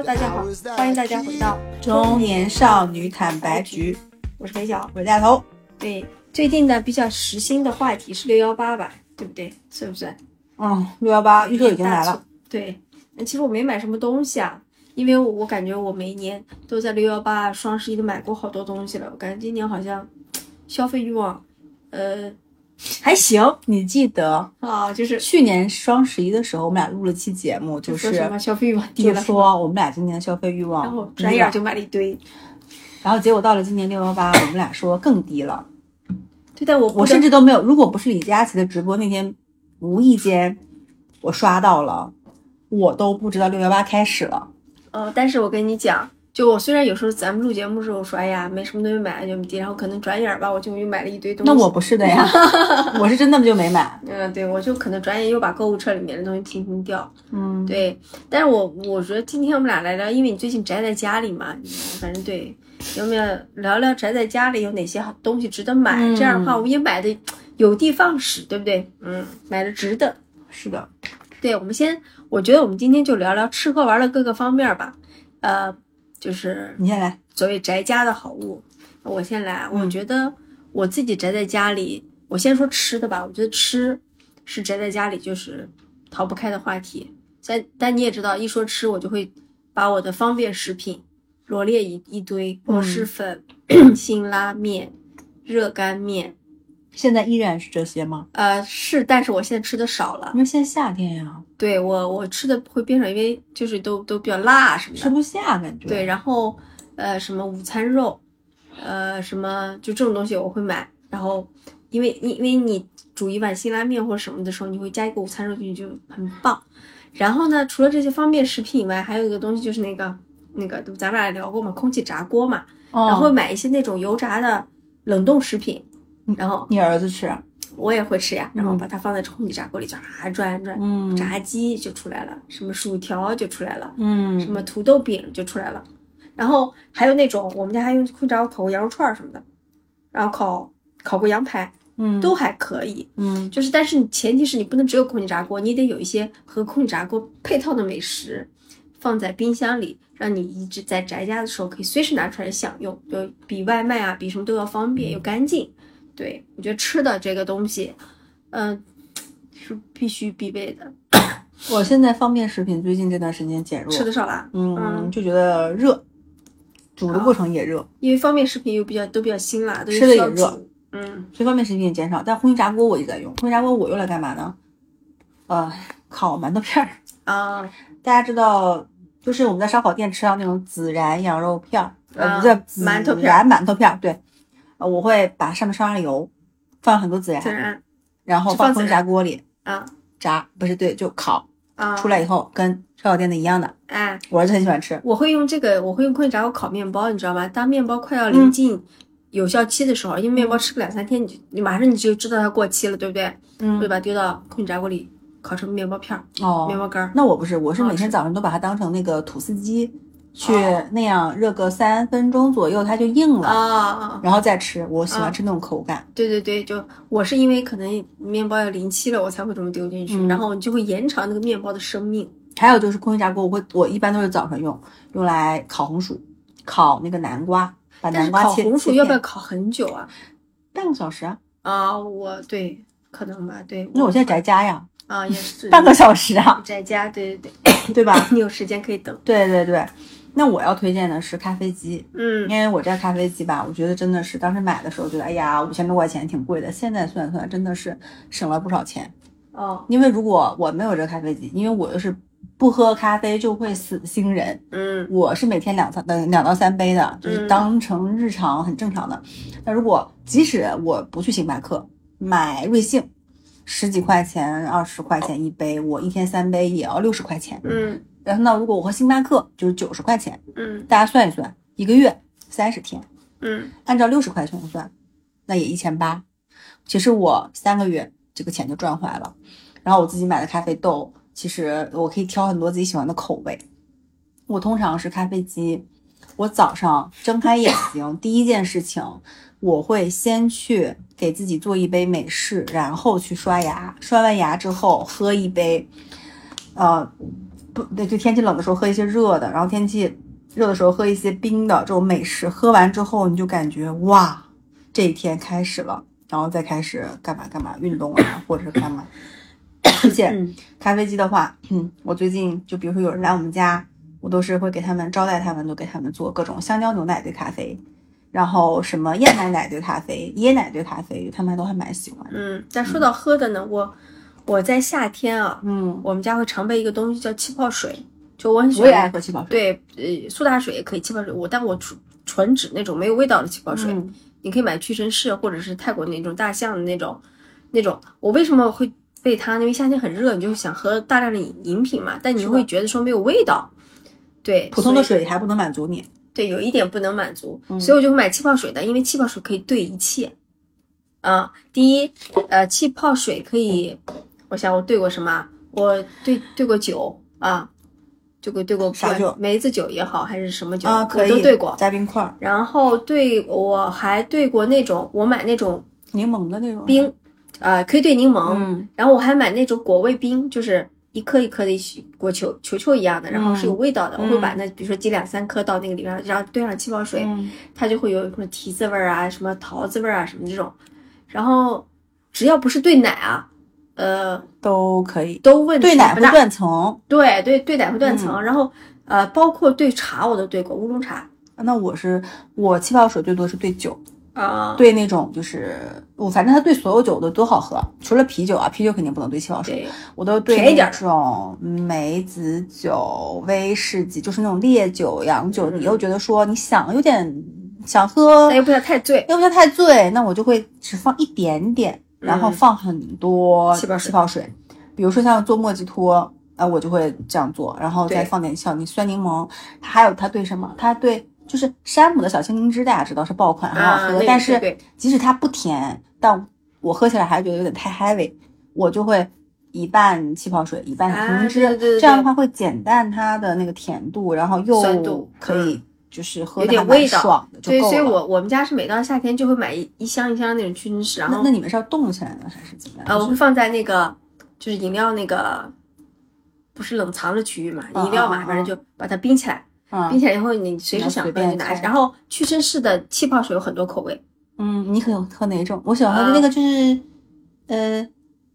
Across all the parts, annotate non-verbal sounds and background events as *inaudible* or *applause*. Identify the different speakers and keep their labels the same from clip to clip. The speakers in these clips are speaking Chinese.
Speaker 1: Hello 大家好，欢迎大家回到
Speaker 2: 中年少女坦白局，
Speaker 1: 我是裴晓，
Speaker 2: 我是大头。
Speaker 1: 对，最近的比较时兴的话题是六幺八吧，对不对？是不是？
Speaker 2: 嗯，六幺八预售已经来了。
Speaker 1: 对，那其实我没买什么东西啊，因为我我感觉我每一年都在六幺八、双十一都买过好多东西了，我感觉今年好像消费欲望，呃。还行，
Speaker 2: 你记得
Speaker 1: 啊？就是
Speaker 2: 去年双十一的时候，我们俩录了期节目，就是
Speaker 1: 什么消费欲望低
Speaker 2: 了，说我们俩今年的消费欲望，
Speaker 1: 然后转眼就买了一堆，
Speaker 2: 然后结果到了今年六幺八，我们俩说更低了。
Speaker 1: 对，但我
Speaker 2: 我甚至都没有，如果不是李佳琦的直播那天，无意间我刷到了，我都不知道六幺八开始了。
Speaker 1: 呃，但是我跟你讲。就我虽然有时候咱们录节目的时候说，哎呀，没什么东西买就低，然后可能转眼吧，我就又买了一堆东西。
Speaker 2: 那我不是的呀，*laughs* 我是真的就没买。
Speaker 1: 嗯，对，我就可能转眼又把购物车里面的东西停停掉。
Speaker 2: 嗯，
Speaker 1: 对。但是我我觉得今天我们俩来聊，因为你最近宅在家里嘛，反正对，有没有聊聊宅在家里有哪些好东西值得买？这样的话，我也买的有的放矢，对不对？嗯，买的值得。
Speaker 2: 是的。
Speaker 1: 对，我们先，我觉得我们今天就聊聊吃喝玩乐各个方面吧。呃。就是
Speaker 2: 你先来，
Speaker 1: 所谓宅家的好物，我先来。我觉得我自己宅在家里，我先说吃的吧。我觉得吃是宅在家里就是逃不开的话题。但但你也知道，一说吃，我就会把我的方便食品罗列一一堆：螺蛳粉、*clears throat* 辛拉面、热干面。
Speaker 2: 现在依然是这些吗？
Speaker 1: 呃，是，但是我现在吃的少了，
Speaker 2: 因为现在夏天呀。
Speaker 1: 对我，我吃的会变少，因为就是都都比较辣什么的，
Speaker 2: 吃不下感觉。
Speaker 1: 对，然后呃，什么午餐肉，呃，什么就这种东西我会买。然后因为因为你煮一碗辛拉面或者什么的时候，你会加一个午餐肉进去，就很棒。然后呢，除了这些方便食品以外，还有一个东西就是那个那个，咱们俩聊过嘛，空气炸锅嘛。哦。然后买一些那种油炸的冷冻食品。然后
Speaker 2: 你儿子吃，
Speaker 1: 我也会吃呀。然后把它放在空气炸锅里，就啊转转，嗯，炸鸡就出来了，什么薯条就出来了，嗯，什么土豆饼就出来了。然后还有那种，我们家还用空气炸锅烤过羊肉串什么的，然后烤烤过羊排，嗯，都还可以，嗯，就是但是你前提是你不能只有空气炸锅，你得有一些和空气炸锅配套的美食放在冰箱里，让你一直在宅家的时候可以随时拿出来享用，就比外卖啊，比什么都要方便又干净。对，我觉得吃的这个东西，嗯，是必须必备的。
Speaker 2: 我现在方便食品最近这段时间减弱，
Speaker 1: 吃的少了，
Speaker 2: 嗯，就觉得热，煮的过程也热，
Speaker 1: 因为方便食品又比较都比较辛辣，
Speaker 2: 吃的也热，
Speaker 1: 嗯，
Speaker 2: 所以方便食品也减少。但空气炸锅我一直在用，空气炸锅我用来干嘛呢？呃，烤馒头片儿
Speaker 1: 啊。*laughs*
Speaker 2: 大家知道，就是我们在烧烤店吃到那种孜然羊肉片儿，呃，不是
Speaker 1: 馒头
Speaker 2: 片，馒头片儿，对。呃，我会把上面刷上油，放很多孜
Speaker 1: 然，
Speaker 2: 然后放空气炸锅里
Speaker 1: 啊
Speaker 2: 炸，不是对，就烤
Speaker 1: 啊，
Speaker 2: 出来以后跟烧烤店的一样的。
Speaker 1: 哎，
Speaker 2: 我儿子很喜欢吃。
Speaker 1: 我会用这个，我会用空气炸锅烤面包，你知道吗？当面包快要临近有效期的时候，因为面包吃个两三天，你就你马上你就知道它过期了，对不对？嗯，会把它丢到空气炸锅里烤成面包片儿
Speaker 2: 哦，
Speaker 1: 面包干儿。
Speaker 2: 那我不是，我是每天早上都把它当成那个吐司机。去那样热个三分钟左右，它就硬了
Speaker 1: 啊，
Speaker 2: 然后再吃。我喜欢吃那种口感。
Speaker 1: 对对对，就我是因为可能面包要临期了，我才会这么丢进去，然后你就会延长那个面包的生命。
Speaker 2: 还有就是空气炸锅，我会我一般都是早上用，用来烤红薯，烤那个南瓜，把南瓜
Speaker 1: 切。烤红薯要不要烤很久啊？
Speaker 2: 半个小时啊？
Speaker 1: 啊，我对，可能吧，对。
Speaker 2: 那我现在宅家呀。
Speaker 1: 啊，也是。*laughs*
Speaker 2: 半个小时啊？
Speaker 1: 宅家，对对对，
Speaker 2: 对吧？*coughs*
Speaker 1: 你有时间可以等。
Speaker 2: 对对对。那我要推荐的是咖啡机，
Speaker 1: 嗯，
Speaker 2: 因为我这咖啡机吧，我觉得真的是当时买的时候觉得，哎呀，五千多块钱挺贵的，现在算算真的是省了不少钱，
Speaker 1: 哦，
Speaker 2: 因为如果我没有这咖啡机，因为我又是不喝咖啡就会死星人，
Speaker 1: 嗯，
Speaker 2: 我是每天两三呃两到三杯的，就是当成日常很正常的。那如果即使我不去星巴克买瑞幸，十几块钱、二十块钱一杯，我一天三杯也要六十块钱，
Speaker 1: 嗯。
Speaker 2: 然后呢，如果我和星巴克就是九十块钱，
Speaker 1: 嗯，
Speaker 2: 大家算一算，一个月三十天，
Speaker 1: 嗯，
Speaker 2: 按照六十块钱算，那也一千八。其实我三个月这个钱就赚回来了。然后我自己买的咖啡豆，其实我可以挑很多自己喜欢的口味。我通常是咖啡机，我早上睁开眼睛 *coughs* 第一件事情，我会先去给自己做一杯美式，然后去刷牙，刷完牙之后喝一杯，呃。不对，就天气冷的时候喝一些热的，然后天气热的时候喝一些冰的这种美食。喝完之后，你就感觉哇，这一天开始了，然后再开始干嘛干嘛运动啊，或者是干嘛。而且咖啡机的话，嗯，我最近就比如说有人来我们家，我都是会给他们招待他们，都给他们做各种香蕉牛奶兑咖啡，然后什么燕麦奶兑咖啡、椰奶兑咖啡，他们都还蛮喜欢的。
Speaker 1: 嗯，但说到喝的呢，我我在夏天啊，
Speaker 2: 嗯，
Speaker 1: 我们家会常备一个东西叫气泡水，就我很喜
Speaker 2: 我也爱
Speaker 1: 欢。
Speaker 2: 喝气泡水。
Speaker 1: 对，呃，苏打水也可以，气泡水我，但我纯纯指那种没有味道的气泡水。
Speaker 2: 嗯
Speaker 1: 你可以买屈臣氏或者是泰国那种大象的那种，那种。我为什么会备它？因为夏天很热，你就想喝大量的饮饮品嘛，但你会觉得说没有味道。对，
Speaker 2: 普通的水还不能满足你。
Speaker 1: 对，有一点不能满足，
Speaker 2: 嗯
Speaker 1: 所以我就会买气泡水的，因为气泡水可以兑一切。啊、第一，呃，气泡水可以，我想我兑过什么啊？我兑兑过酒啊，兑过兑过
Speaker 2: 啥酒
Speaker 1: 梅子酒也好，还是什么酒，
Speaker 2: 啊，可
Speaker 1: 我
Speaker 2: 以
Speaker 1: 都兑过。
Speaker 2: 加冰块儿，
Speaker 1: 然后兑我还兑过那种，我买那种
Speaker 2: 柠檬的那种
Speaker 1: 冰，呃，可以兑柠檬。
Speaker 2: 嗯
Speaker 1: 然后我还买那种果味冰，就是一颗一颗的果球球球一样的，然后是有味道的。
Speaker 2: 嗯
Speaker 1: 我会把那比如说挤两三颗到那个里面，然后兑上气泡水，
Speaker 2: 嗯
Speaker 1: 它就会有什么提子味儿啊、什么桃子味儿啊什么这种。然后只要不是兑奶啊，呃，
Speaker 2: 都可以。
Speaker 1: 都问题
Speaker 2: 兑奶会。断层，
Speaker 1: 对对，对奶会断
Speaker 2: 嗯
Speaker 1: 层。然后呃，包括兑茶我都兑过乌龙茶
Speaker 2: 那我是我气泡水最多是兑酒，
Speaker 1: 啊，
Speaker 2: 兑那种就是我反正它兑所有酒的都好喝，除了啤酒啊，啤酒肯定不能兑气泡水，我都兑那
Speaker 1: 便宜点儿
Speaker 2: 种梅子酒、威士忌，就是那种烈酒、洋酒，
Speaker 1: 嗯
Speaker 2: 你又觉得说你想有点想喝
Speaker 1: 但，又不要太醉。
Speaker 2: 又不要太醉，那我就会只放一点点，然后
Speaker 1: 嗯。
Speaker 2: 放很多
Speaker 1: 气泡水
Speaker 2: 气泡水，比如说像做莫吉托，啊，我就会这样做，然后再放点小柠酸柠檬，它还有它对什么？它对就是山姆的小青柠汁，大家知道是爆款，很好喝，
Speaker 1: 啊
Speaker 2: 但是即使它不甜，但我喝起来还是觉得有点太 heavy，我就会。一半气泡水，一半小青柠汁，
Speaker 1: 啊对对对。
Speaker 2: 这样的话会减淡它的那个甜度，然后又
Speaker 1: 酸度
Speaker 2: 可以就是喝
Speaker 1: 点味道
Speaker 2: 爽的，就
Speaker 1: 对，
Speaker 2: 够了。
Speaker 1: 所以我我们家是每到夏天就会买一一箱一箱那种屈臣氏，然后
Speaker 2: 那那你们是要冻起来呢，还是怎么样？
Speaker 1: 呃，我会放在那个就是饮料那个不是冷藏的区域嘛，
Speaker 2: 嗯
Speaker 1: 饮料嘛，反正就把它冰起来，冰
Speaker 2: 嗯
Speaker 1: 起来以后你随时想喝就拿。然后屈臣氏的气泡水有很多口味，
Speaker 2: 嗯，你可喝哪种？我喜欢喝的
Speaker 1: 啊
Speaker 2: 那个就是，呃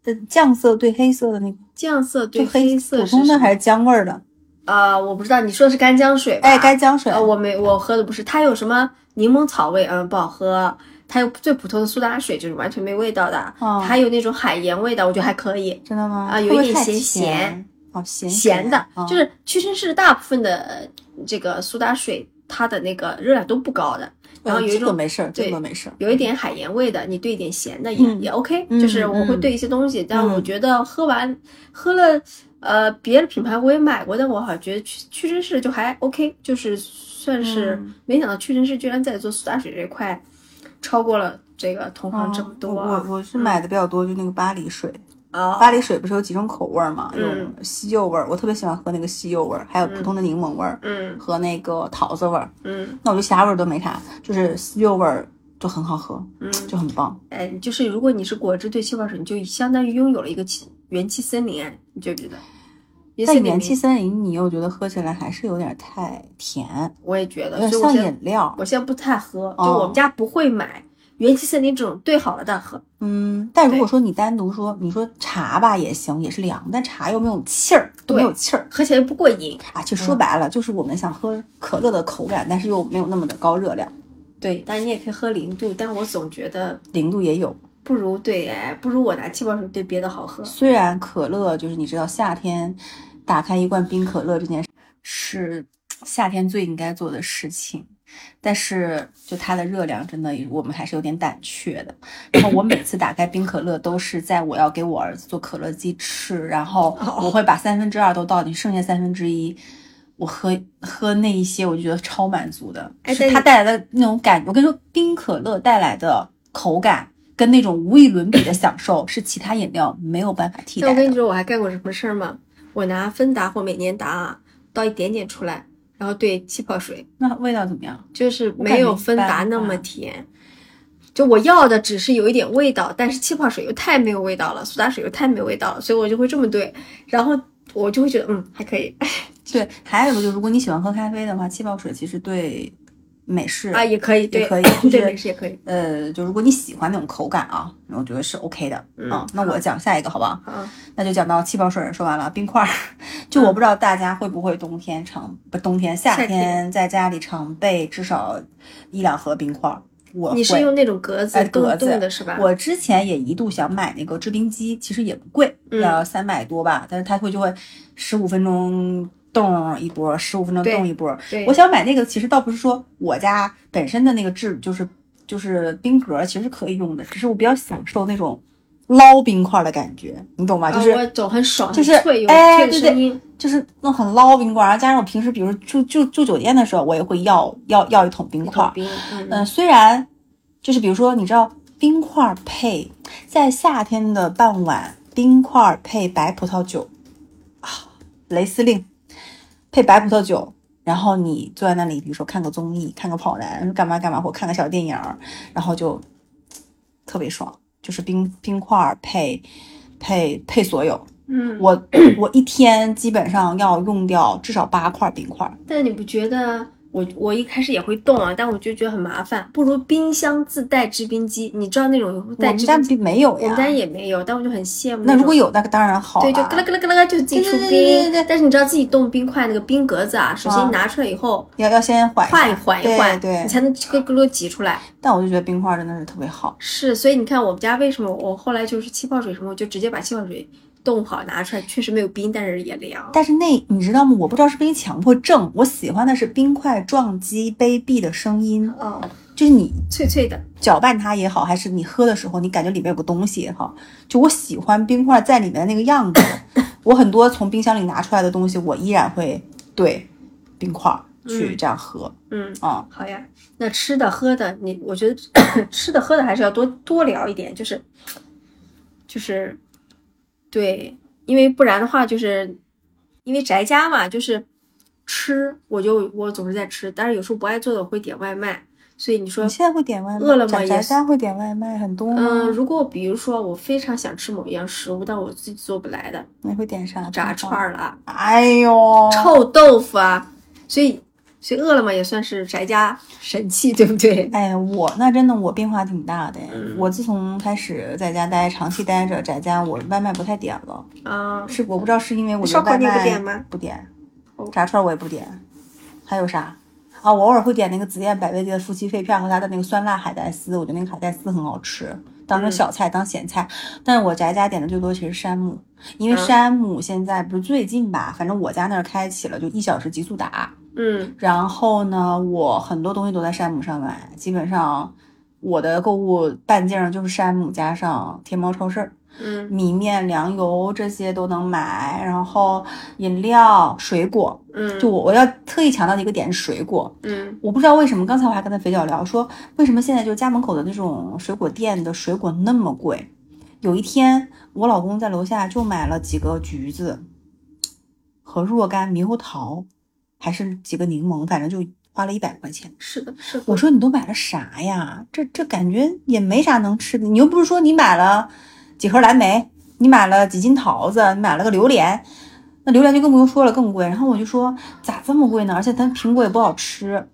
Speaker 2: 呃，酱色对黑色的那个，
Speaker 1: 酱色对
Speaker 2: 黑
Speaker 1: 色
Speaker 2: 普通的还
Speaker 1: 是
Speaker 2: 是姜味儿的？
Speaker 1: 呃，我不知道你说的是干姜水吧？
Speaker 2: 哎，干姜水。
Speaker 1: 呃，我没我喝的不是，它有什么柠檬草味，嗯，不好喝。它有最普通的苏打水，就是完全没味道的。
Speaker 2: 哦
Speaker 1: 还有那种海盐味的，我觉得还可以。
Speaker 2: 真的吗？
Speaker 1: 啊有一点咸
Speaker 2: 咸
Speaker 1: 咸。
Speaker 2: 哦，咸
Speaker 1: 咸的，
Speaker 2: 哦
Speaker 1: 就是屈臣氏大部分的呃这个苏打水，它的那个热量都不高的。然后有一种
Speaker 2: 没事儿，这
Speaker 1: 对
Speaker 2: 个没事儿。
Speaker 1: 有一点海盐味的，你兑一点咸的也、
Speaker 2: 嗯
Speaker 1: 也 OK，、
Speaker 2: 嗯
Speaker 1: 就是我会
Speaker 2: 嗯
Speaker 1: 兑一些东西，但我
Speaker 2: 嗯
Speaker 1: 觉得喝完喝了，呃，别的品牌我也买过，但我好像觉得屈屈臣氏就还 OK，就是算是、
Speaker 2: 嗯
Speaker 1: 没想到屈臣氏居然在做苏打水这块超过了这个同行这么
Speaker 2: 哦
Speaker 1: 多啊。
Speaker 2: 我我是买的比较多，就那个巴黎水。
Speaker 1: 啊，
Speaker 2: 巴黎水不是有几种口味儿吗？
Speaker 1: 嗯
Speaker 2: 有西柚味儿，我特别喜欢喝那个西柚味儿，还有普通的柠檬味儿
Speaker 1: 嗯
Speaker 2: 和那个桃子味儿。
Speaker 1: 嗯
Speaker 2: 那我就其他味儿都没啥，就是西柚味儿就很好喝，
Speaker 1: 嗯，
Speaker 2: 就很棒。
Speaker 1: 哎，就是如果你是果汁兑气泡水，你就相当于拥有了一个气元气森林，哎，你觉不觉得？
Speaker 2: 但元气森林，你又觉得喝起来还是有点太甜，
Speaker 1: 我也觉得，
Speaker 2: 有点像饮料。
Speaker 1: 我现在不太喝，就
Speaker 2: 哦
Speaker 1: 我们家不会买元气森林这种兑好了的喝。
Speaker 2: 嗯，但如果说你单独说，你说茶吧也行，也是凉，但茶又没有气儿，都没有气儿
Speaker 1: 喝起来不过瘾。
Speaker 2: 啊。其实说白了，就是我们想喝可乐的口感，但是又没有那么的高热量，
Speaker 1: 对，但是你也可以喝零度，但我总觉得
Speaker 2: 零度也有。
Speaker 1: 不如对，哎，不如我拿气泡水兑别的好喝。
Speaker 2: 虽然可乐就是你知道夏天打开一罐冰可乐这件事是夏天最应该做的事情，但是就它的热量真的我们还是有点胆怯的。然后我每次打开冰可乐都是在我要给我儿子做可乐鸡翅，然后我会把三分之二都倒进，剩下三分之一。我喝喝那一些，我就觉得超满足的，是
Speaker 1: 哎但你
Speaker 2: 它带来的那种感。我跟你说，冰可乐带来的口感跟那种无与伦比的享受，是其他饮料没有办法替代的。
Speaker 1: 但我跟你说，我还干过什么事儿吗？我拿芬达或美年达啊，倒一点点出来，然后兑气泡水，
Speaker 2: 那味道怎么样？
Speaker 1: 就是没有芬达那么甜。就我要的只是有一点味道，但是气泡水又太没有味道了，苏打水又太没有味道了，所以我就会这么兑。然后我就会觉得嗯还可以。*laughs*
Speaker 2: 对，还有一个就是如果你喜欢喝咖啡的话，气泡水其实对。美式
Speaker 1: 啊，也可以，
Speaker 2: 也可以，*laughs*
Speaker 1: 对美式也可以。
Speaker 2: 呃，就如果你喜欢那种口感啊，我觉得是 OK 的啊。那我讲下一个好不好？
Speaker 1: 好，
Speaker 2: 那就讲到气泡水，说完了冰块儿。*laughs* 就我不知道大家会不会冬天常不冬天夏天在家里常备至少一两盒冰块儿。我
Speaker 1: 你是用那种格子
Speaker 2: 格子
Speaker 1: 的是吧？
Speaker 2: 我之前也一度想买那个制冰机，其实也不贵，要三百多吧。但是它会就会十五分钟。冻一波，十五分钟冻一波。我想买那个，其实倒不是说我家本身的那个制，就是就是冰格，其实可以用的。只是我比较享受那种捞冰块的感觉，你懂吗？就是
Speaker 1: 我走很爽，
Speaker 2: 就是
Speaker 1: 哎，
Speaker 2: 对对，就是那很捞冰块。然后加上我平时比如住住住酒店的时候，我也会要要要一桶冰块。嗯，虽然就是比如说，你知道冰块配在夏天的傍晚，冰块配白葡萄酒啊，雷司令。配白葡萄酒，然后你坐在那里，比如说看个综艺，看个跑男，干嘛干嘛，或看个小电影，然后就特别爽，就是冰冰块配配配所有。
Speaker 1: 嗯，
Speaker 2: 我我一天基本上要用掉至少八块冰块。
Speaker 1: 但你不觉得？我我一开始也会冻啊，但我就觉得很麻烦，不如冰箱自带制冰机。你知道那种带制冰机
Speaker 2: 没有呀？
Speaker 1: 我们家也没有，但我就很羡慕。
Speaker 2: 那如果有，那当然好。
Speaker 1: 对，就咯啦咯啦咯啦就自己出冰。但是你知道自己冻冰块那个冰格子啊，首先你拿出来以后
Speaker 2: 要要先缓
Speaker 1: 缓一缓一缓，
Speaker 2: 对，
Speaker 1: 你才能咯咯咯挤出来。
Speaker 2: 但我就觉得冰块真的是特别好。
Speaker 1: 是，所以你看我们家为什么我后来就是气泡水什么，我就直接把气泡水。冻好拿出来，确实没有冰，但是也凉。
Speaker 2: 但是那你知道吗？我不知道是不是强迫症，我喜欢的是冰块撞击杯壁的声音。
Speaker 1: 哦，
Speaker 2: 就是你
Speaker 1: 脆脆的
Speaker 2: 搅拌它也好，还是你喝的时候你感觉里面有个东西也好，就我喜欢冰块在里面的那个样子。*coughs* 我很多从冰箱里拿出来的东西，我依然会对冰块去这样喝。
Speaker 1: 嗯
Speaker 2: 啊，
Speaker 1: 好呀。那吃的喝的，你我觉得 *coughs* 吃的喝的还是要多多聊一点，就是就是。对，因为不然的话，就是因为宅家嘛，就是吃，我就我总是在吃，但是有时候不爱做的我会点外卖，所以你说
Speaker 2: 你现在会点外卖？
Speaker 1: 饿了么
Speaker 2: 宅家会点外卖很多吗？
Speaker 1: 嗯，如果比如说我非常想吃某一样食物，但我自己做不来的，
Speaker 2: 你会点啥？
Speaker 1: 炸串儿了，
Speaker 2: 哎呦，
Speaker 1: 臭豆腐啊，所以。所以饿了么也算是宅家神器，对不对？*laughs*
Speaker 2: 哎，我那真的我变化挺大的。我自从开始在家待，长期待着宅家，我外卖不太点了。啊，是我不知道是因为我
Speaker 1: 烧烤
Speaker 2: 你
Speaker 1: 不点吗？
Speaker 2: 不点，炸串我也不点。还有啥？啊，我偶尔会点那个紫燕百味鸡的夫妻肺片和它的那个酸辣海带丝，我觉得那个海带丝很好吃，当成小菜当咸菜。但是我宅家点的最多其实山姆，因为山姆现在不是最近吧，反正我家那儿开启了就一小时极速打。
Speaker 1: 嗯，
Speaker 2: 然后呢，我很多东西都在山姆上买，基本上我的购物半径就是山姆加上天猫超市。
Speaker 1: 嗯，
Speaker 2: 米面粮油这些都能买，然后饮料、水果。
Speaker 1: 嗯，
Speaker 2: 就我我要特意强调的一个点是水果。
Speaker 1: 嗯，
Speaker 2: 我不知道为什么，刚才我还跟他肥脚聊说，为什么现在就家门口的那种水果店的水果那么贵？有一天我老公在楼下就买了几个橘子和若干猕猴桃。还是几个柠檬，反正就花了一百块钱。
Speaker 1: 是的，是的。
Speaker 2: 我说你都买了啥呀？这这感觉也没啥能吃的。你又不是说你买了几盒蓝莓，你买了几斤桃子，你买了个榴莲，那榴莲就更不用说了，更贵。然后我就说咋这么贵呢？而且它苹果也不好吃。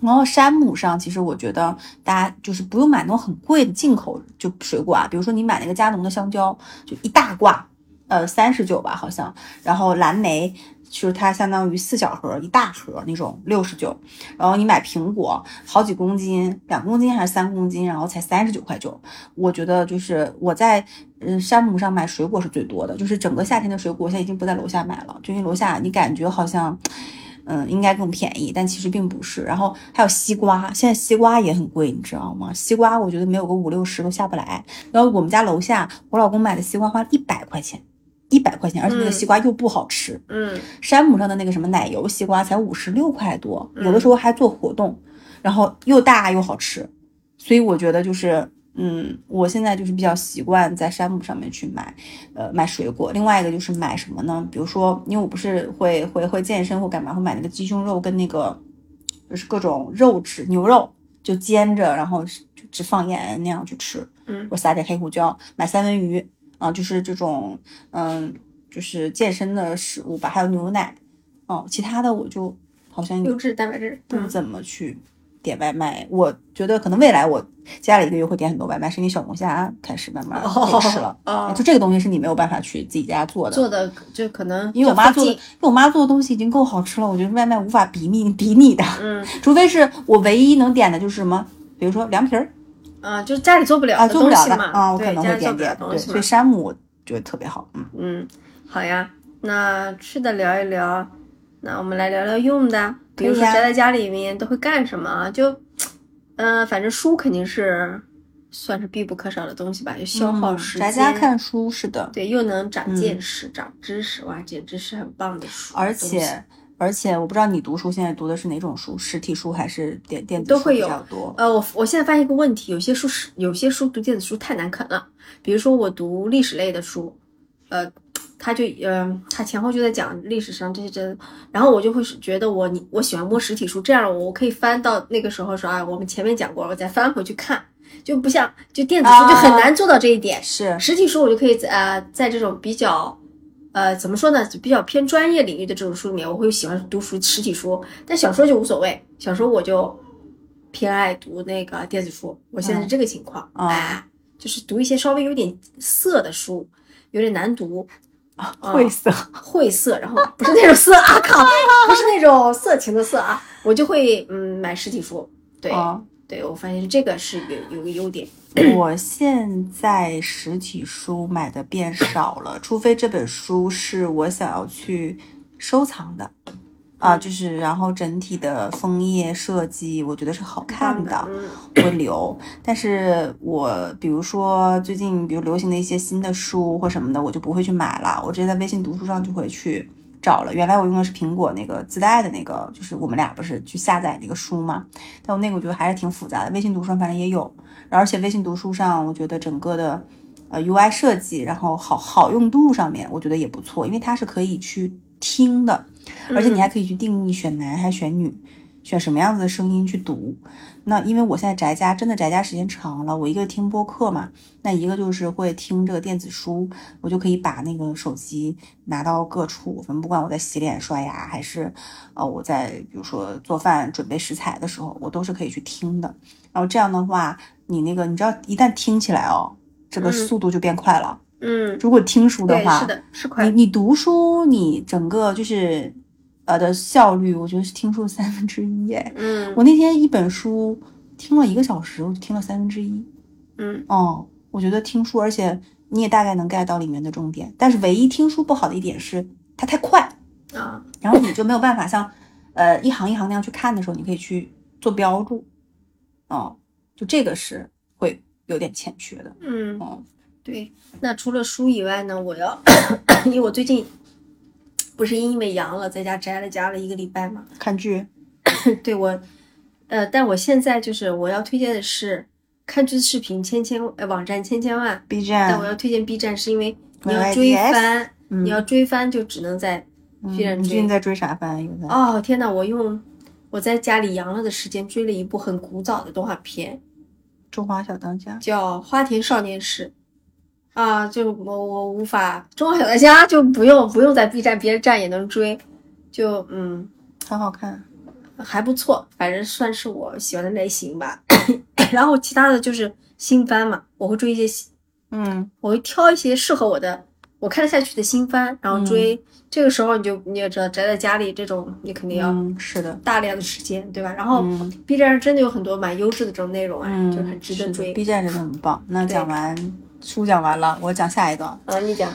Speaker 2: 然后山姆上其实我觉得大家就是不用买那种很贵的进口就水果啊，比如说你买那个加农的香蕉，就一大挂，呃，三十九吧好像。然后蓝莓。就是它相当于四小盒一大盒那种六十九，然后你买苹果好几公斤，两公斤还是三公斤，然后才三十九块九。我觉得就是我在嗯山姆上买水果是最多的，就是整个夏天的水果现在已经不在楼下买了，就因为楼下你感觉好像嗯应该更便宜，但其实并不是。然后还有西瓜，现在西瓜也很贵，你知道吗？西瓜我觉得没有个五六十都下不来。然后我们家楼下我老公买的西瓜花了一百块钱。一百块钱，而且那个西瓜又不好吃。
Speaker 1: 嗯，
Speaker 2: 山姆上的那个什么奶油西瓜才五十六块多，有的时候还做活动，然后又大又好吃，所以我觉得就是，嗯，我现在就是比较习惯在山姆上面去买，呃，买水果。另外一个就是买什么呢？比如说，因为我不是会会会健身或干嘛，会买那个鸡胸肉跟那个就是各种肉质牛肉，就煎着，然后就只放盐那样去吃。
Speaker 1: 嗯，
Speaker 2: 我撒点黑胡椒，买三文鱼。啊，就是这种，嗯，就就是健身的食物吧，还有牛奶。哦，其他的我就好像
Speaker 1: 优质蛋白质
Speaker 2: 不怎么去点外卖。我觉得可能未来我接下来一个月会点很多外卖，是因为小龙虾开始慢慢可以吃了。
Speaker 1: 哦，
Speaker 2: 就这个东西是你没有办法去自己家做的，
Speaker 1: 做的就可能
Speaker 2: 因为我妈做的，因为我妈做的东西已经够好吃了，我觉得外卖无法比拟比拟的。
Speaker 1: 嗯，*laughs*
Speaker 2: 除非是我唯一能点的就是什么，比如说凉皮儿。
Speaker 1: 嗯，就是家里做不了
Speaker 2: 啊，做不了的
Speaker 1: 啊，
Speaker 2: 我可能会点点。对，所以山姆我觉得特别好。
Speaker 1: 嗯嗯，好呀，那吃的聊一聊。那我们来聊聊用的，比如说宅在家里面都会干什么？就，嗯，反正书肯定是算是必不可少的东西吧，就消耗时
Speaker 2: 间。宅家看书是的，
Speaker 1: 对，又能长见识、长知识，哇，简直是很棒的书。
Speaker 2: 而且而且，我不知道你读书现在读的是哪种书，实体书还是电电子
Speaker 1: 书比
Speaker 2: 较多？
Speaker 1: 呃，我我现在发现一个问题，有些书是有些书读电子书太难啃了，比如说我读历史类的书，呃。他就嗯，他前后就在讲历史上这些真，然后我就会觉得我你我喜欢摸实体书，这样我可以翻到那个时候说啊，我们前面讲过了，我再翻回去看，就不像就电子书就很难做到这一点。
Speaker 2: 是
Speaker 1: 实体书我就可以在呃在这种比较呃怎么说呢，比较偏专业领域的这种书里面，我会喜欢读书实体书，但小说就无所谓，小说我就偏爱读那个电子书。我现在是这个情况，哎，就是读一些稍微有点涩的书，有点难读。
Speaker 2: 晦涩，
Speaker 1: 晦涩，然后不是那种色 *laughs* 啊，靠，不是那种色情的色啊，我就会嗯买实体书，对，对我发现这个是有有个优点。*clears throat*
Speaker 2: 我现在实体书买的变少了，除非这本书是我想要去收藏的。啊，就是然后整体的枫叶设计，我觉得是好看的，会留。但是我比如说最近比如流行的一些新的书或什么的，我就不会去买了，我直接在微信读书上就会去找了。原来我用的是苹果那个自带的那个，就是我们俩不是去下载那个书嘛？但我那个我觉得还是挺复杂的，微信读书上反正也有。而且微信读书上，我觉得整个的呃 UI 设计，然后好好用度上面，我觉得也不错，因为它是可以去听的。而且你还可以去定义选男还是选女，选什么样子的声音去读。那因为我现在宅家，真的宅家时间长了，我一个听播客嘛，那一个就是会听这个电子书，我就可以把那个手机拿到各处，反正不管我在洗脸刷牙，还是呃我在比如说做饭准备食材的时候，我都是可以去听的。然后这样的话，你那个你知道，一旦听起来哦，这个速度就变快了。
Speaker 1: 嗯，
Speaker 2: 如果听书的话，
Speaker 1: 是的，是快。
Speaker 2: 你你读书，你整个就是。呃的效率，我觉得是听书的三分之一哎。
Speaker 1: 嗯，
Speaker 2: 我那天一本书听了一个小时，我就听了三分之一。
Speaker 1: 嗯，
Speaker 2: 哦，我觉得听书，而且你也大概能 get 到里面的重点。但是唯一听书不好的一点是它太快
Speaker 1: 啊，
Speaker 2: 然后你就没有办法像呃一行一行那样去看的时候，你可以去做标注。哦，就这个是会有点欠缺的。
Speaker 1: 嗯，哦，对。那除了书以外呢，我要 *coughs* 因为我最近。不是因为阳了，在家宅了家了一个礼拜吗？
Speaker 2: 看剧，*coughs*
Speaker 1: 对我，呃，但我现在就是我要推荐的是看剧视频千千呃网站千千万
Speaker 2: B 站，
Speaker 1: 但我要推荐 B 站是因为你要追番，你要追番就只能在 B 站追。
Speaker 2: 最近在追啥番？
Speaker 1: 哦天呐，我用我在家里阳了的时间追了一部很古早的动画片，《
Speaker 2: 中华小当家》，
Speaker 1: 叫《花田少年时》。啊，就我我无法中华小当家就不用不用在 B 站别的站也能追，就嗯
Speaker 2: 很好看，
Speaker 1: 还不错，反正算是我喜欢的类型吧。*coughs* 然后其他的就是新番嘛，我会追一些，
Speaker 2: 嗯，
Speaker 1: 我会挑一些适合我的，我看得下去的新番，然后追。这个时候你就你也知道，宅在家里这种，你肯定要
Speaker 2: 是的
Speaker 1: 大量的时间，对吧？然后 B 站上真的有很多蛮优质的这种内容啊，就很值得追。
Speaker 2: B 站真的很棒。那讲完。书讲完了，我讲下一段。
Speaker 1: 啊，你讲。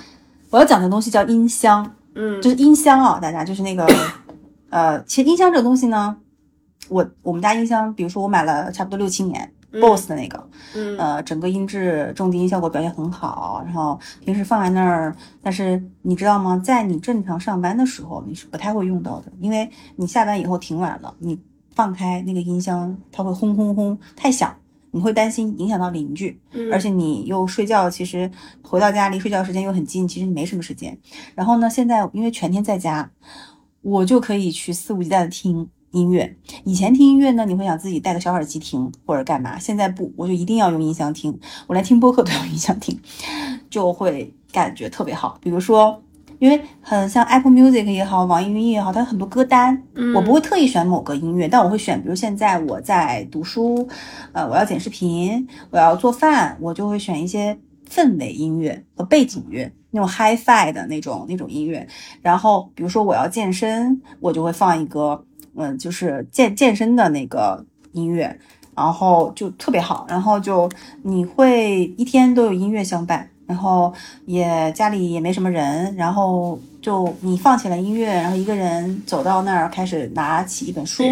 Speaker 2: 我要讲的东西叫音箱，
Speaker 1: 嗯，
Speaker 2: 就是音箱啊，大家就是那个，呃，其实音箱这个东西呢，我我们家音箱，比如说我买了差不多六七年，BOSS 的那个，
Speaker 1: 嗯，
Speaker 2: 呃，整个音质、重低音效果表现很好，然后平时放在那儿，但是你知道吗？在你正常上班的时候，你是不太会用到的，因为你下班以后挺晚了，你放开那个音箱，它会轰轰轰，太响。你会担心影响到邻居，而且你又睡觉，其实回到家离睡觉时间又很近，其实你没什么时间。然后呢，现在因为全天在家，我就可以去肆无忌惮的听音乐。以前听音乐呢，你会想自己带个小耳机听或者干嘛，现在不，我就一定要用音箱听。我连听播客都用音箱听，就会感觉特别好。比如说。因为很像 Apple Music 也好，网易云音乐也好，它有很多歌单，我不会特意选某个音乐，但我会选，比如现在我在读书，呃，我要剪视频，我要做饭，我就会选一些氛围音乐和背景乐，那种 HiFi 的那种那种音乐。然后比如说我要健身，我就会放一个，嗯，就是健健身的那个音乐，然后就特别好，然后就你会一天都有音乐相伴。然后也家里也没什么人，然后就你放起了音乐，然后一个人走到那儿，开始拿起一本书，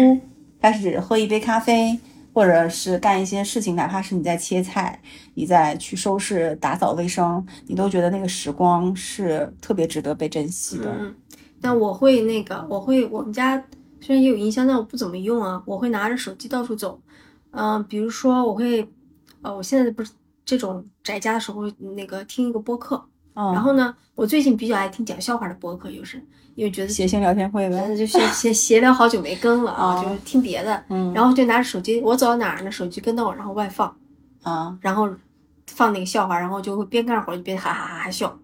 Speaker 2: 开始喝一杯咖啡，或者是干一些事情，哪怕是你在切菜，你在去收拾打扫卫生，你都觉得那个时光是特别值得被珍惜的。
Speaker 1: 嗯，但我会那个，我会我们家虽然也有音箱，但我不怎么用啊。我会拿着手机到处走，嗯，比如说我会，呃，我现在不是。这种宅家的时候，那个听一个播客，然后呢，我最近比较爱听讲笑话的播客，就是因为觉得
Speaker 2: 谐星聊天会呗，
Speaker 1: 就闲闲闲聊好久没更了啊，就听别的，然后就拿着手机，我走到哪儿呢，手机跟到我，然后外放，
Speaker 2: 啊，
Speaker 1: 然后放那个笑话，然后就会边干活就边哈哈哈哈笑，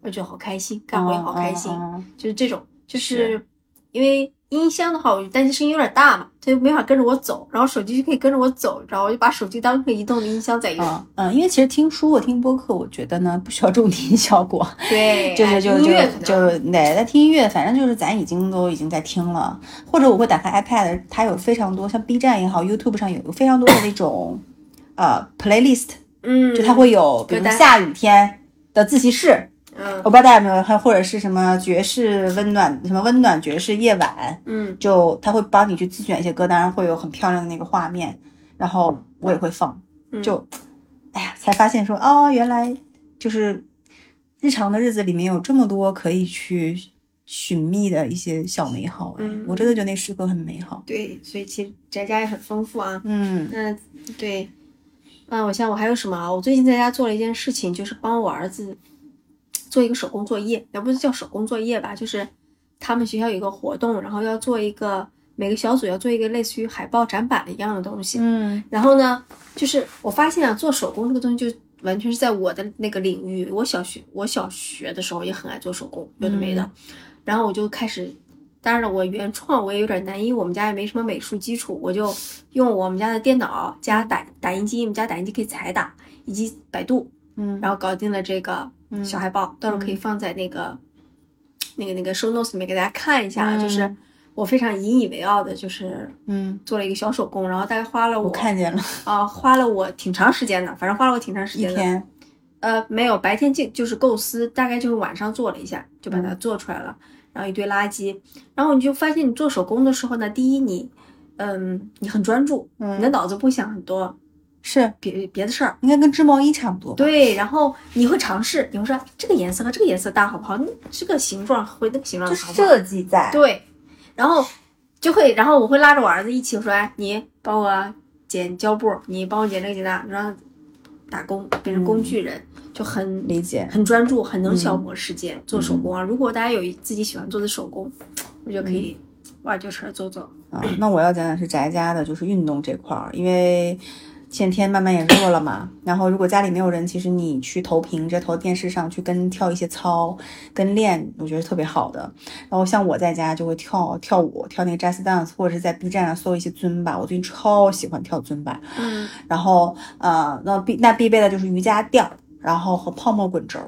Speaker 1: 我觉得好开心，干活也好开心，就是这种，就是。因为。音箱的话，我就担心声音有点大嘛，它就没法跟着我走。然后手机就可以跟着我走，然后我就把手机当个移动的音箱在用。
Speaker 2: 嗯，因为其实听书或听播客，我觉得呢不需要重低音效果。
Speaker 1: 对，*laughs*
Speaker 2: 就是就就就对，在听音乐，反正就是咱已经都已经在听了。或者我会打开 iPad，它有非常多，像 B 站也好，YouTube 上有非常多的那种 *coughs* 呃 playlist，
Speaker 1: 嗯，
Speaker 2: 就它会有比如下雨天的自习室。
Speaker 1: 嗯，
Speaker 2: 我不知道大家有没有，还或者是什么爵士温暖，什么温暖爵士夜晚，
Speaker 1: 嗯，
Speaker 2: 就他会帮你去自选一些歌单，会有很漂亮的那个画面，然后我也会放，就，哎呀，才发现说，哦，原来就是日常的日子里面有这么多可以去寻觅的一些小美好，
Speaker 1: 嗯，
Speaker 2: 我真的觉得那诗歌很美好。
Speaker 1: 对，所以其实宅家也很丰富啊，
Speaker 2: 嗯，
Speaker 1: 那对，嗯，我想我还有什么啊？我最近在家做了一件事情，就是帮我儿子。做一个手工作业，也不是叫手工作业吧，就是他们学校有一个活动，然后要做一个每个小组要做一个类似于海报展板一样的东西。
Speaker 2: 嗯，
Speaker 1: 然后呢，就是我发现啊，做手工这个东西就完全是在我的那个领域。我小学我小学的时候也很爱做手工，有的没的。然后我就开始，当然了，我原创我也有点难，因为我们家也没什么美术基础，我就用我们家的电脑加打打印机，我们家打印机可以彩打，以及百度，
Speaker 2: 嗯，
Speaker 1: 然后搞定了这个。小海报到时候可以放在那个、那个、那个 show notes 里面给大家看一下。就是我非常引以为傲的，就是
Speaker 2: 嗯，
Speaker 1: 做了一个小手工，然后大概花了
Speaker 2: 我看见了 *laughs*
Speaker 1: 啊，花了我挺长时间的，反正花了我挺长时间的。
Speaker 2: 一天，
Speaker 1: 呃，没有，白天就就是构思，大概就是晚上做了一下，就把它做出来了。然后一堆垃圾，然后你就发现你做手工的时候呢，第一你，嗯，你很专注，你的脑子不想很多。
Speaker 2: 是
Speaker 1: 别别的事儿，
Speaker 2: 应该跟织毛衣差不多。
Speaker 1: 对，然后你会尝试，你会说这个颜色和这个颜色搭好不好？这个形状和那个形状
Speaker 2: 就设计在
Speaker 1: 对，然后就会，然后我会拉着我儿子一起说，哎，你帮我剪胶布，你帮我剪这个剪那，让打工变成工具人，就很
Speaker 2: 理解，
Speaker 1: 很专注，很能消磨时间。做手工啊，如果大家有自己喜欢做的手工，我觉得可以挖掘出来做做。
Speaker 2: 啊，那我要讲讲是宅家的，就是运动这块儿，因为。现天慢慢也热了嘛，然后如果家里没有人，其实你去投屏着投电视上去跟跳一些操，跟练，我觉得特别好的。然后像我在家就会跳跳舞，跳那个 Jazz Dance，或者是在 B 站上搜一些尊巴，我最近超喜欢跳尊巴。
Speaker 1: 嗯，
Speaker 2: 然后呃，那必那必备的就是瑜伽垫，然后和泡沫滚轴，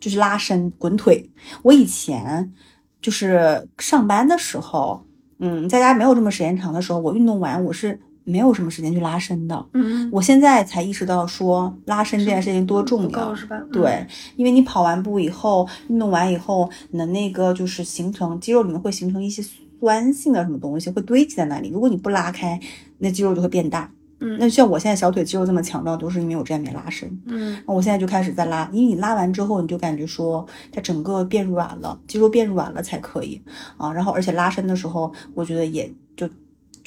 Speaker 2: 就是拉伸滚腿。我以前就是上班的时候，嗯，在家没有这么时间长的时候，我运动完我是。没有什么时间去拉伸的，
Speaker 1: 嗯，
Speaker 2: 我现在才意识到说拉伸这件事情多重要，
Speaker 1: 是吧？
Speaker 2: 对，因为你跑完步以后，运动完以后，你的那个就是形成肌肉里面会形成一些酸性的什么东西会堆积在那里，如果你不拉开，那肌肉就会变大。
Speaker 1: 嗯，
Speaker 2: 那像我现在小腿肌肉这么强壮，都是因为我之前没拉伸。
Speaker 1: 嗯，
Speaker 2: 那我现在就开始在拉，因为你拉完之后，你就感觉说它整个变软了，肌肉变软了才可以啊。然后而且拉伸的时候，我觉得也就。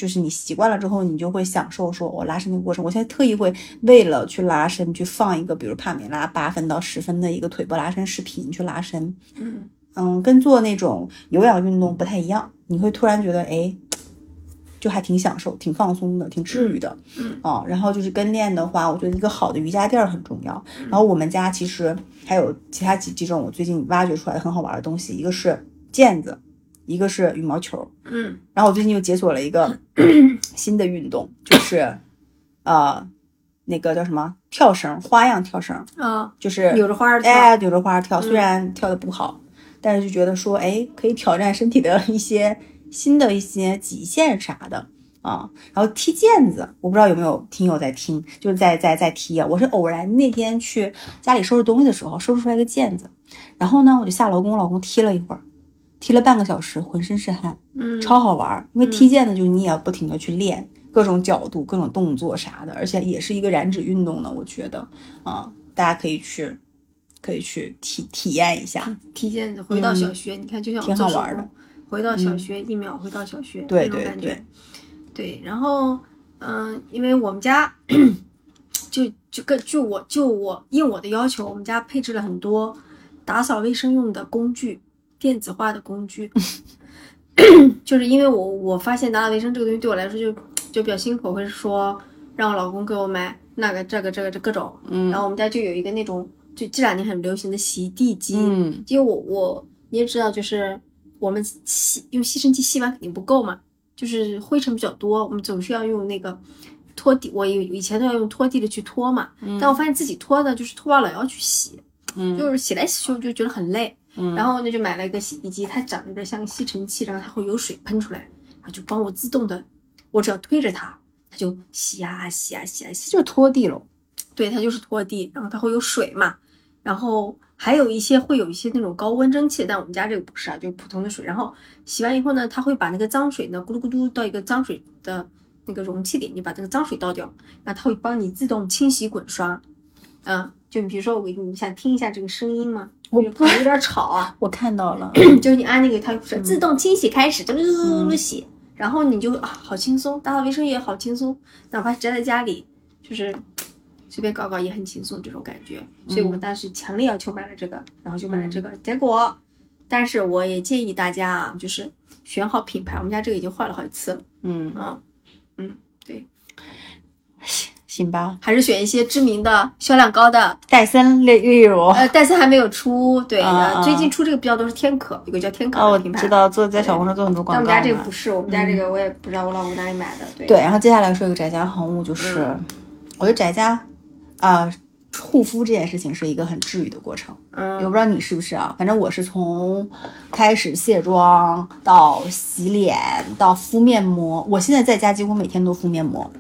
Speaker 2: 就是你习惯了之后，你就会享受说我拉伸的过程。我现在特意会为了去拉伸，去放一个比如帕梅拉八分到十分的一个腿部拉伸视频去拉伸。
Speaker 1: 嗯
Speaker 2: 嗯，跟做那种有氧运动不太一样。你会突然觉得，哎，就还挺享受、挺放松的、挺治愈的。
Speaker 1: 嗯
Speaker 2: 啊，然后就是跟练的话，我觉得一个好的瑜伽垫儿很重要。然后我们家其实还有其他几几种我最近挖掘出来的很好玩的东西，一个是毽子，一个是羽毛球。
Speaker 1: 嗯
Speaker 2: 然后我最近又解锁了一个 *clears throat* 新的运动，就是呃那个叫什么跳绳，花样跳绳，
Speaker 1: 啊，
Speaker 2: 就是
Speaker 1: 扭着花儿跳，
Speaker 2: 哎，扭着花儿跳，
Speaker 1: 嗯
Speaker 2: 虽然跳的不好，但是就觉得说，哎，可以挑战身体的一些新的一些极限啥的啊。然后踢毽子，我不知道有没有听友在听，就是在在在踢啊。我是偶然那天去家里收拾东西的时候，收拾出来个毽子，然后呢，我就下楼跟我老公踢了一会儿，踢了半个小时，浑身是汗，
Speaker 1: 嗯，
Speaker 2: 超好玩儿。因为踢毽子就你也要不停的去练。各种角度、各种动作啥的，而且也是一个燃脂运动呢，我觉得啊、大家可以去，可以去体体验一下。
Speaker 1: 踢毽子回到小学，你看就像
Speaker 2: 挺好玩的，
Speaker 1: 回到小学一秒回到小学
Speaker 2: 对对对。
Speaker 1: 对，然后嗯、因为我们家就就跟就我就我应我的要求，我们家配置了很多打扫卫生用的工具，电子化的工具。就是因为我我发现打扫卫生这个东西对我来说就就比较辛苦，我会说让我老公给我买那个这个这个这各种，
Speaker 2: 嗯。
Speaker 1: 然后我们家就有一个那种就这两年很流行的洗地机，
Speaker 2: 嗯。
Speaker 1: 因为我我你也知道，就是我们吸用吸尘器吸完肯定不够嘛，就是灰尘比较多，我们总是要用那个拖地，我以以前都要用拖地的去拖嘛，但我发现自己拖呢，就是拖完了要去洗，
Speaker 2: 嗯。
Speaker 1: 就是洗来洗去我就觉得很累，
Speaker 2: 嗯
Speaker 1: 然后呢就买了一个洗衣机，它长得像吸尘器，然后它会有水喷出来，然后就帮我自动的，我只要推着它，它就洗啊洗啊洗啊洗，
Speaker 2: 就是拖地喽。
Speaker 1: 对，它就是拖地，然后它会有水嘛，然后还有一些会有一些那种高温蒸汽，但我们家这个不是啊，就是普通的水。然后洗完以后呢，它会把那个脏水呢咕噜咕噜到一个脏水的那个容器里，你把这个脏水倒掉，那它会帮你自动清洗滚刷。嗯，就你比如说我给你想听一下这个声音吗？
Speaker 2: 我
Speaker 1: 有点吵啊，
Speaker 2: 我看到了，*clears throat*
Speaker 1: 就是你按那个，它是自动清洗开始，就噜噜噜噜洗，然后你就啊好轻松，打扫卫生也好轻松，哪怕是宅在家里，就是随便搞搞也很轻松这种感觉。所以我们当时强烈要求买了这个，然后就买了这个，结果，但是我也建议大家啊，就是选好品牌，我们家这个已经换了好几次了
Speaker 2: 嗯，
Speaker 1: 啊，嗯，对，
Speaker 2: 行吧。
Speaker 1: 还是选一些知名的、销量高的。
Speaker 2: 戴森例例如，
Speaker 1: 呃，戴森还没有出，对，最近出这个比较多是天可，有个叫天可
Speaker 2: 哦，我
Speaker 1: 的品牌。
Speaker 2: 知道做在小红书做很多广告
Speaker 1: 我们家这个不是，我们家这个我也不知道我老公哪里买的。对
Speaker 2: 对，然后接下来说一个宅家好物，就是、我觉得宅家啊、护肤这件事情是一个很治愈的过程。我
Speaker 1: 嗯
Speaker 2: 不知道你是不是啊，反正我是从开始卸妆到洗脸到敷面膜，我现在在家几乎每天都敷面膜，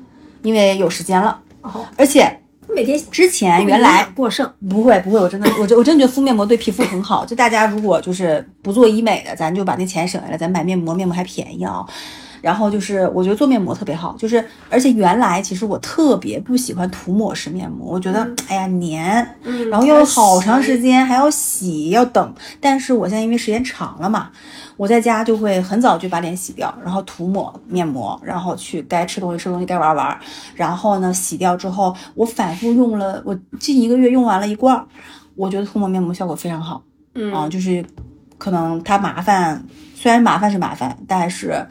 Speaker 2: 因为有时间了。
Speaker 1: 哦，
Speaker 2: 而且
Speaker 1: 每天
Speaker 2: 之前原来
Speaker 1: 过剩，
Speaker 2: 不会不会，我真的 *coughs* 我真我真的觉得敷面膜对皮肤很好。就大家如果就是不做医美的，咱就把那钱省下来，咱买面膜，面膜还便宜啊。然后就是我觉得做面膜特别好，就是而且原来其实我特别不喜欢涂抹式面膜，我觉得、哎呀黏，
Speaker 1: 嗯，
Speaker 2: 然后又有好长时
Speaker 1: 间，
Speaker 2: 还要洗要等。但是我现在因为时间长了嘛，我在家就会很早就把脸洗掉，然后涂抹面膜，然后去该吃东西吃东西，该玩玩。然后呢，洗掉之后，我反复用了，我近一个月用完了一罐儿，我觉得涂抹面膜效果非常好啊、
Speaker 1: 嗯
Speaker 2: 就是可能它麻烦，虽然麻烦是麻烦，但是。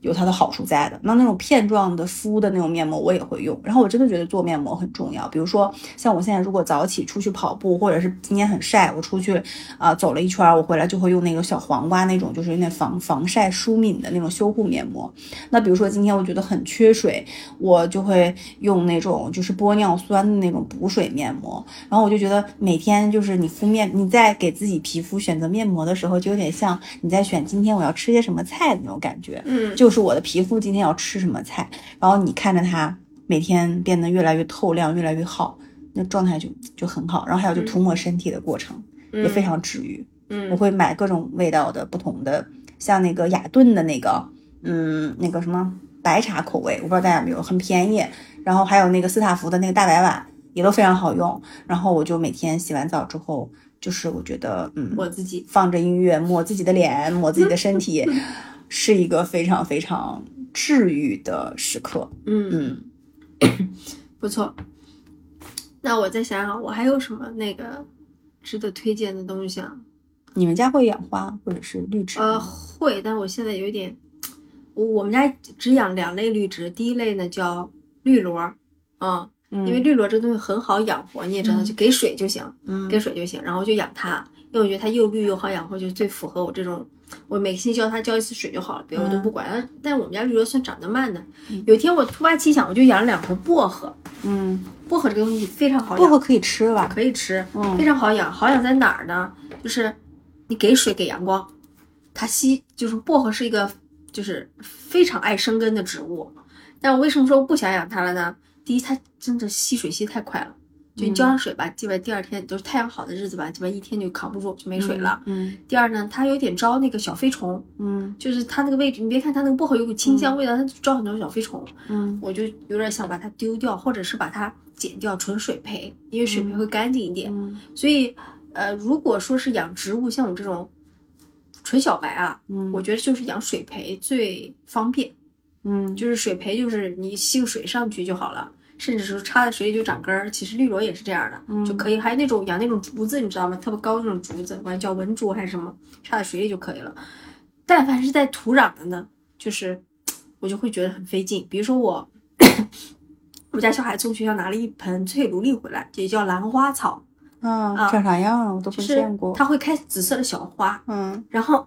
Speaker 2: 有它的好处在的。那那种片状的敷的那种面膜我也会用，然后我真的觉得做面膜很重要。比如说像我现在如果早起出去跑步，或者是今天很晒，我出去啊、走了一圈，我回来就会用那个小黄瓜那种，就是有点防防晒舒敏的那种修护面膜。那比如说今天我觉得很缺水，我就会用那种就是玻尿酸的那种补水面膜。然后我就觉得每天就是你敷面，你在给自己皮肤选择面膜的时候，就有点像你在选今天我要吃些什么菜的那种感觉。
Speaker 1: 嗯，
Speaker 2: 就是我的皮肤今天要吃什么菜，然后你看着它每天变得越来越透亮，越来越好，那状态就就很好。然后还有就涂抹身体的过程、也非常治愈。
Speaker 1: 嗯，
Speaker 2: 我会买各种味道的不同的，像那个雅顿的那个，嗯，那个什么白茶口味，我不知道大家有没有，很便宜。然后还有那个斯塔芙的那个大白碗也都非常好用。然后我就每天洗完澡之后，就是我觉得，嗯，
Speaker 1: 我自己，
Speaker 2: 放着音乐抹自己的脸，抹自己的身体，*laughs* 是一个非常非常治愈的时刻。
Speaker 1: 嗯，
Speaker 2: 嗯，*coughs*
Speaker 1: 不错。那我再想想，我还有什么那个值得推荐的东西啊？
Speaker 2: 你们家会养花或者是绿植吗？
Speaker 1: 呃，会，但我现在有点，我们家只养两类绿植，第一类呢叫绿萝，嗯，因为绿萝这东西很好养活，你也知道，就给水就行，
Speaker 2: 嗯
Speaker 1: 给水就行，然后就养它，因为我觉得它又绿又好养活，就最符合我这种。我每个星期浇它浇一次水就好了，别的我都不管。但是我们家绿萝算长得慢的。有一天我突发奇想，我就养了两盆薄荷。
Speaker 2: 嗯，
Speaker 1: 薄荷这个东西非常好养，
Speaker 2: 薄荷可以吃吧？
Speaker 1: 可以吃，
Speaker 2: 嗯
Speaker 1: 非常好养。好养在哪儿呢？就是你给水给阳光，它吸就是薄荷是一个就是非常爱生根的植物。但我为什么说不想养它了呢？第一，它真的吸水吸太快了，就你浇上水吧，基本第二天就是太阳好的日子吧，基本一天就扛不住就没水了。
Speaker 2: 嗯
Speaker 1: 第二呢，它有点招那个小飞虫，
Speaker 2: 嗯
Speaker 1: 就是它那个位置，你别看它那个薄荷有股清香味道，它招很多小飞虫。
Speaker 2: 嗯
Speaker 1: 我就有点想把它丢掉，或者是把它剪掉，纯水培，因为水培会干净一点。
Speaker 2: 嗯
Speaker 1: 所以，呃，如果说是养植物，像我这种纯小白啊，
Speaker 2: 嗯
Speaker 1: 我觉得就是养水培最方便。
Speaker 2: 嗯
Speaker 1: 就是水培，就是你吸个水上去就好了，甚至是插在水里就长根儿。其实绿萝也是这样的，
Speaker 2: 嗯
Speaker 1: 就可以。还有那种养那种竹子，你知道吗？特别高那种竹子，管叫文竹还是什么，插在水里就可以了。但凡是在土壤的呢，就是我就会觉得很费劲。比如说我，*coughs* 我家小孩从学校拿了一盆翠芦莉回来，也叫兰花草，
Speaker 2: 嗯，长啥样啊？我都没见过。
Speaker 1: 它会开紫色的小花，
Speaker 2: 嗯
Speaker 1: 然后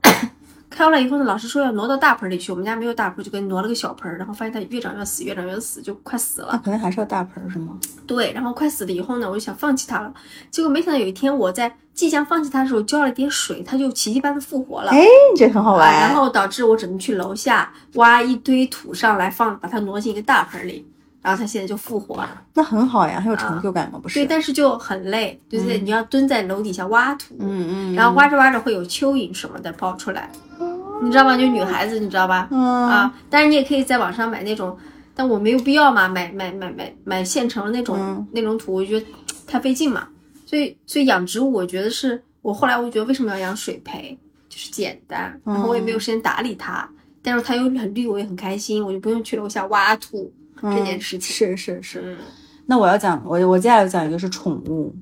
Speaker 1: 开完了以后呢，老师说要挪到大盆里去，我们家没有大盆，就给挪了个小盆儿，然后发现它越长越死，越长越死，就快死了
Speaker 2: 那。肯定还是要大盆儿是吗？
Speaker 1: 对，然后快死了以后呢，我就想放弃它了。结果没想到有一天我在即将放弃它的时候浇了点水，它就奇迹般的复活了。
Speaker 2: 哎，这很好玩。
Speaker 1: 啊然后导致我只能去楼下挖一堆土上来放，把它挪进一个大盆里，然后他现在就复活了。
Speaker 2: 那很好呀，很有成就感嘛，不是？
Speaker 1: 对，但是就很累，就是你要蹲在楼底下挖土，
Speaker 2: 嗯嗯，
Speaker 1: 然后挖着挖着会有蚯蚓什么的跑出来，你知道吗？就女孩子，你知道吧？
Speaker 2: 嗯
Speaker 1: 啊，但是你也可以在网上买那种，但我没有必要嘛，买买买买买现成的那种、
Speaker 2: 嗯
Speaker 1: 那种土，我觉得太费劲嘛。所以所以养植物，我觉得是我后来我就觉得为什么要养水培，就是简单，然后我也没有时间打理它，但是它又很绿，我也很开心，我就不用去楼下挖土、这件事情。
Speaker 2: 是是是。
Speaker 1: 嗯
Speaker 2: 那我要讲，我我接下来讲一个是宠物。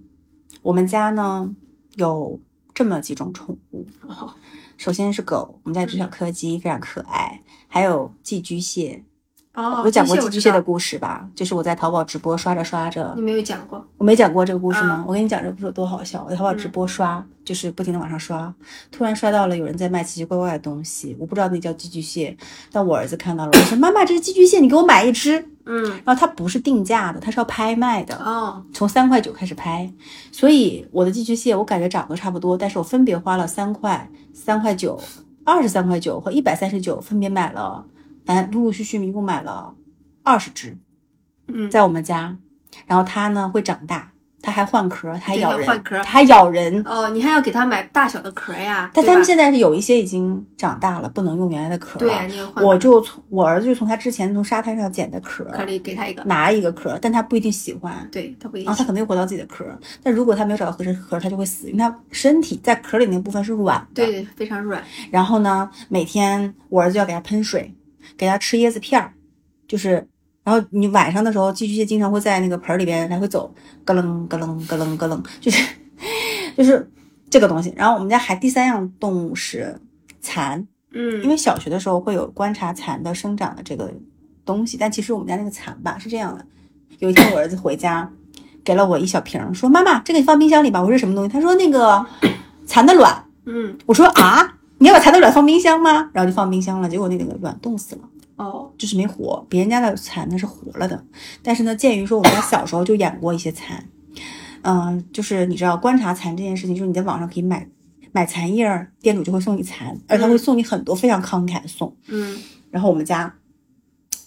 Speaker 2: 我们家呢有这么几种宠物，
Speaker 1: 哦
Speaker 2: 首先是狗，我们家有只小柯基，非常可爱，还有寄居蟹。
Speaker 1: 哦，
Speaker 2: 我讲过寄居蟹的故事吧？就是我在淘宝直播刷着刷着
Speaker 1: 你，没有讲过，
Speaker 2: 我没讲过这个故事
Speaker 1: 啊
Speaker 2: 吗？我跟你讲这个故事有多好笑。我在淘宝直播刷，就是不停的往上刷，突然刷到了有人在卖奇奇怪怪的东西，我不知道那叫寄居蟹，但我儿子看到了，我说妈妈这是寄居蟹，你给我买一只。
Speaker 1: 嗯，
Speaker 2: 然后它不是定价的，它是要拍卖的。
Speaker 1: 哦，
Speaker 2: 从三块九开始拍，所以我的寄居蟹我感觉长得差不多，但是我分别花了三块、三块九、二十三块九和一百三十九，分别买了，哎，陆陆续续一共买了二十只，
Speaker 1: 嗯，
Speaker 2: 在我们家。然后它呢会长大，它还换壳，它还咬人，
Speaker 1: 它换壳
Speaker 2: 它还咬人。
Speaker 1: 哦，你还要给它买大小的壳呀？
Speaker 2: 但它们现在是有一些已经长大了，不能用原来的壳了。
Speaker 1: 对呀，你换
Speaker 2: 我就从我儿子就从他之前从沙滩上捡的壳，
Speaker 1: 壳里给他一个，
Speaker 2: 拿一个壳，但他不一定喜欢。
Speaker 1: 对，他不一
Speaker 2: 然后他可能又回到自己的壳儿，但如果他没有找到合适壳儿，它就会死，因为他身体在壳里那部分是软的。
Speaker 1: 对。对，非常软。
Speaker 2: 然后呢，每天我儿子就要给它喷水，给它吃椰子片儿，就是，然后你晚上的时候，寄居蟹经常会在那个盆儿里边来回走，咯楞咯楞咯楞咯楞，就是就是这个东西。然后我们家还第三样动物是蚕，
Speaker 1: 嗯，
Speaker 2: 因为小学的时候会有观察蚕的生长的这个东西，但其实我们家那个蚕吧是这样的。有一天我儿子回家，给了我一小瓶儿，说：“妈妈，这个你放冰箱里吧。”我说：“什么东西？”他说：“那个蚕的卵。
Speaker 1: 嗯，”
Speaker 2: 我说：“啊，你要把蚕豆卵放冰箱吗？”然后就放冰箱了，结果那个卵冻死了，
Speaker 1: 哦，
Speaker 2: 就是没活。别人家的蚕呢是活了的，但是呢，鉴于说我们家小时候就养过一些蚕，嗯、就是你知道观察蚕这件事情，就是你在网上可以买买蚕叶儿，店主就会送你蚕，而且他会送你很多，非常慷慨的送。
Speaker 1: 嗯，
Speaker 2: 然后我们家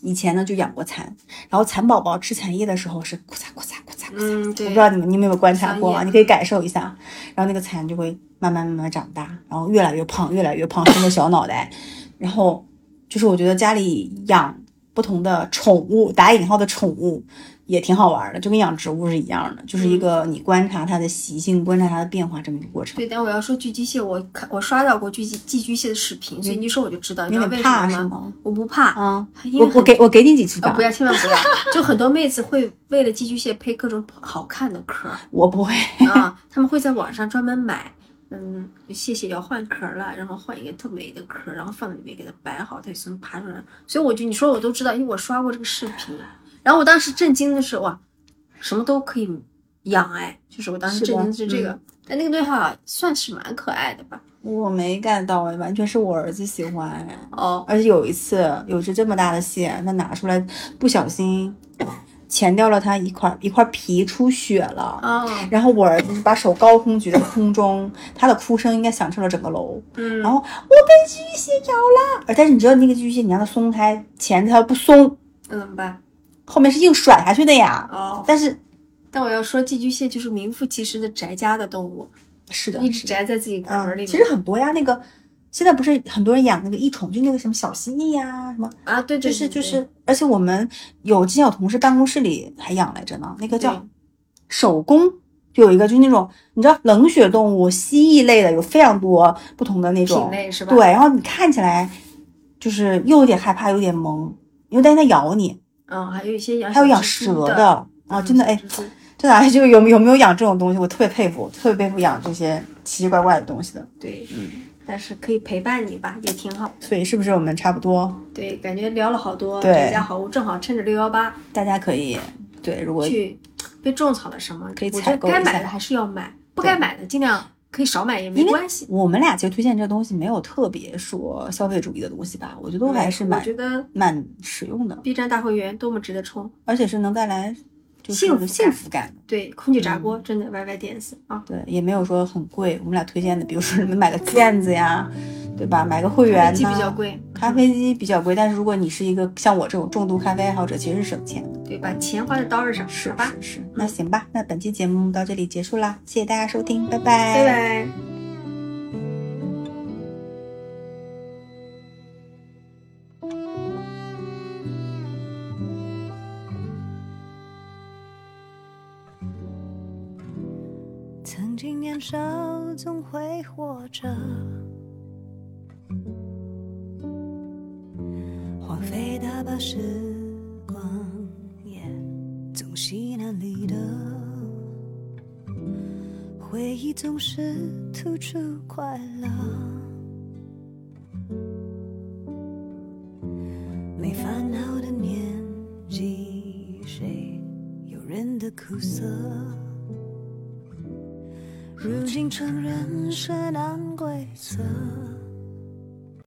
Speaker 2: 以前呢就养过蚕，然后蚕宝宝吃蚕叶的时候是咕嚓咕嚓咕嚓咕嚓，
Speaker 1: 嗯，
Speaker 2: 我，不知道你们你们有没有观察过啊？你可以感受一下。然后那个蚕就会慢慢慢慢长大，然后越来越胖，越来越胖，生个小脑袋。然后就是我觉得家里养不同的宠物，打引号的宠物。也挺好玩的，就跟养植物是一样的，就是一个你观察它的习性，观察它的变化这么一个过程。
Speaker 1: 对，但我要说寄居蟹，我看我刷到过寄居寄居蟹的视频，所以你一说我就知道，你知道
Speaker 2: 你有点
Speaker 1: 为什么吗？
Speaker 2: 怕吗？
Speaker 1: 我不怕，
Speaker 2: 啊，
Speaker 1: 因为很
Speaker 2: 我我给我给你几只吧
Speaker 1: 啊不，要，千万不要，就很多妹子会为了寄居蟹配各种好看的壳儿 *laughs*
Speaker 2: 我不会。
Speaker 1: 啊，他们会在网上专门买嗯，蟹蟹要换壳了，然后换一个特美的壳，然后放在里面给它摆好，它就能爬出来。所以我就你说我都知道，因为我刷过这个视频。然后我当时震惊的是哇，什么都可以养哎，就是我当时震惊的是这个。但那个对话算是蛮可爱的吧？
Speaker 2: 我没 get 到哎，完全是我儿子喜欢
Speaker 1: 哦。
Speaker 2: 而且有一次有只这么大的蟹，他拿出来不小心。钳掉了它一块一块皮，出血了啊！然后我儿子把手高空举在空中，他的哭声应该响彻了整个楼。
Speaker 1: 嗯，
Speaker 2: 然后我被寄居蟹咬了，但是你知道那个寄居蟹，你让它松开钳子，它不松，
Speaker 1: 那怎么办？
Speaker 2: 后面是硬甩下去的呀。
Speaker 1: 哦，
Speaker 2: 但是，
Speaker 1: 但我要说，寄居蟹就是名副其实的宅家的动物，
Speaker 2: 是的，
Speaker 1: 一直宅在自己壳里。
Speaker 2: 其实很多呀，那个。现在不是很多人养那个异宠，就那个什么小蜥蜴呀，什么
Speaker 1: 啊，对，
Speaker 2: 就是就是，而且我们有之前有同事办公室里还养来着呢，那个叫手工，就有一个就是那种你知道冷血动物蜥蜴类的，有非常多不同的那种
Speaker 1: 品类是吧？
Speaker 2: 对，然后你看起来就是又有点害怕，有点萌，因为担心它咬你。
Speaker 1: 嗯，还有一些养
Speaker 2: 还有养蛇的啊，真的哎，真的哎就有有没有养这种东西？我特别佩服，特别佩服养这些奇奇怪怪的东西的。
Speaker 1: 对，嗯。但是可以陪伴你吧，也挺好。
Speaker 2: 所以是不是我们差不多？
Speaker 1: 对，感觉聊了好多对家好物，正好趁着六幺八，
Speaker 2: 大家可以对，如果
Speaker 1: 去被种草了什么，
Speaker 2: 可以采购
Speaker 1: 一下。该买的还是要买，不该买的尽量可以少买也没关系。
Speaker 2: 我们俩其实推荐这个东西没有特别说消费主义的东西吧，我觉得还是蛮，
Speaker 1: 我觉得
Speaker 2: 蛮实用的。
Speaker 1: B 站大会员多么值得充，
Speaker 2: 而且是能带来。
Speaker 1: 幸福
Speaker 2: 幸福感，
Speaker 1: 对，空气炸锅真的 Y Y D S 啊！
Speaker 2: 对，也没有说很贵。我们俩推荐的，比如说你们买个垫子呀，对吧？买个会员
Speaker 1: 呢？咖啡机比较贵，
Speaker 2: 咖啡机比较贵。但是如果你是一个像我这种重度咖啡爱好者，其实是省钱的。
Speaker 1: 对，把钱花在刀刃上，
Speaker 2: 是
Speaker 1: 吧？
Speaker 2: 是。那行吧，那本期节目到这里结束啦，谢谢大家收听，拜
Speaker 1: 拜，拜拜。
Speaker 3: 曾经年少总会活着，时光也总稀难离的，回忆总是突出快乐，没烦恼的年纪，谁有人的苦涩？如今承认是难规则。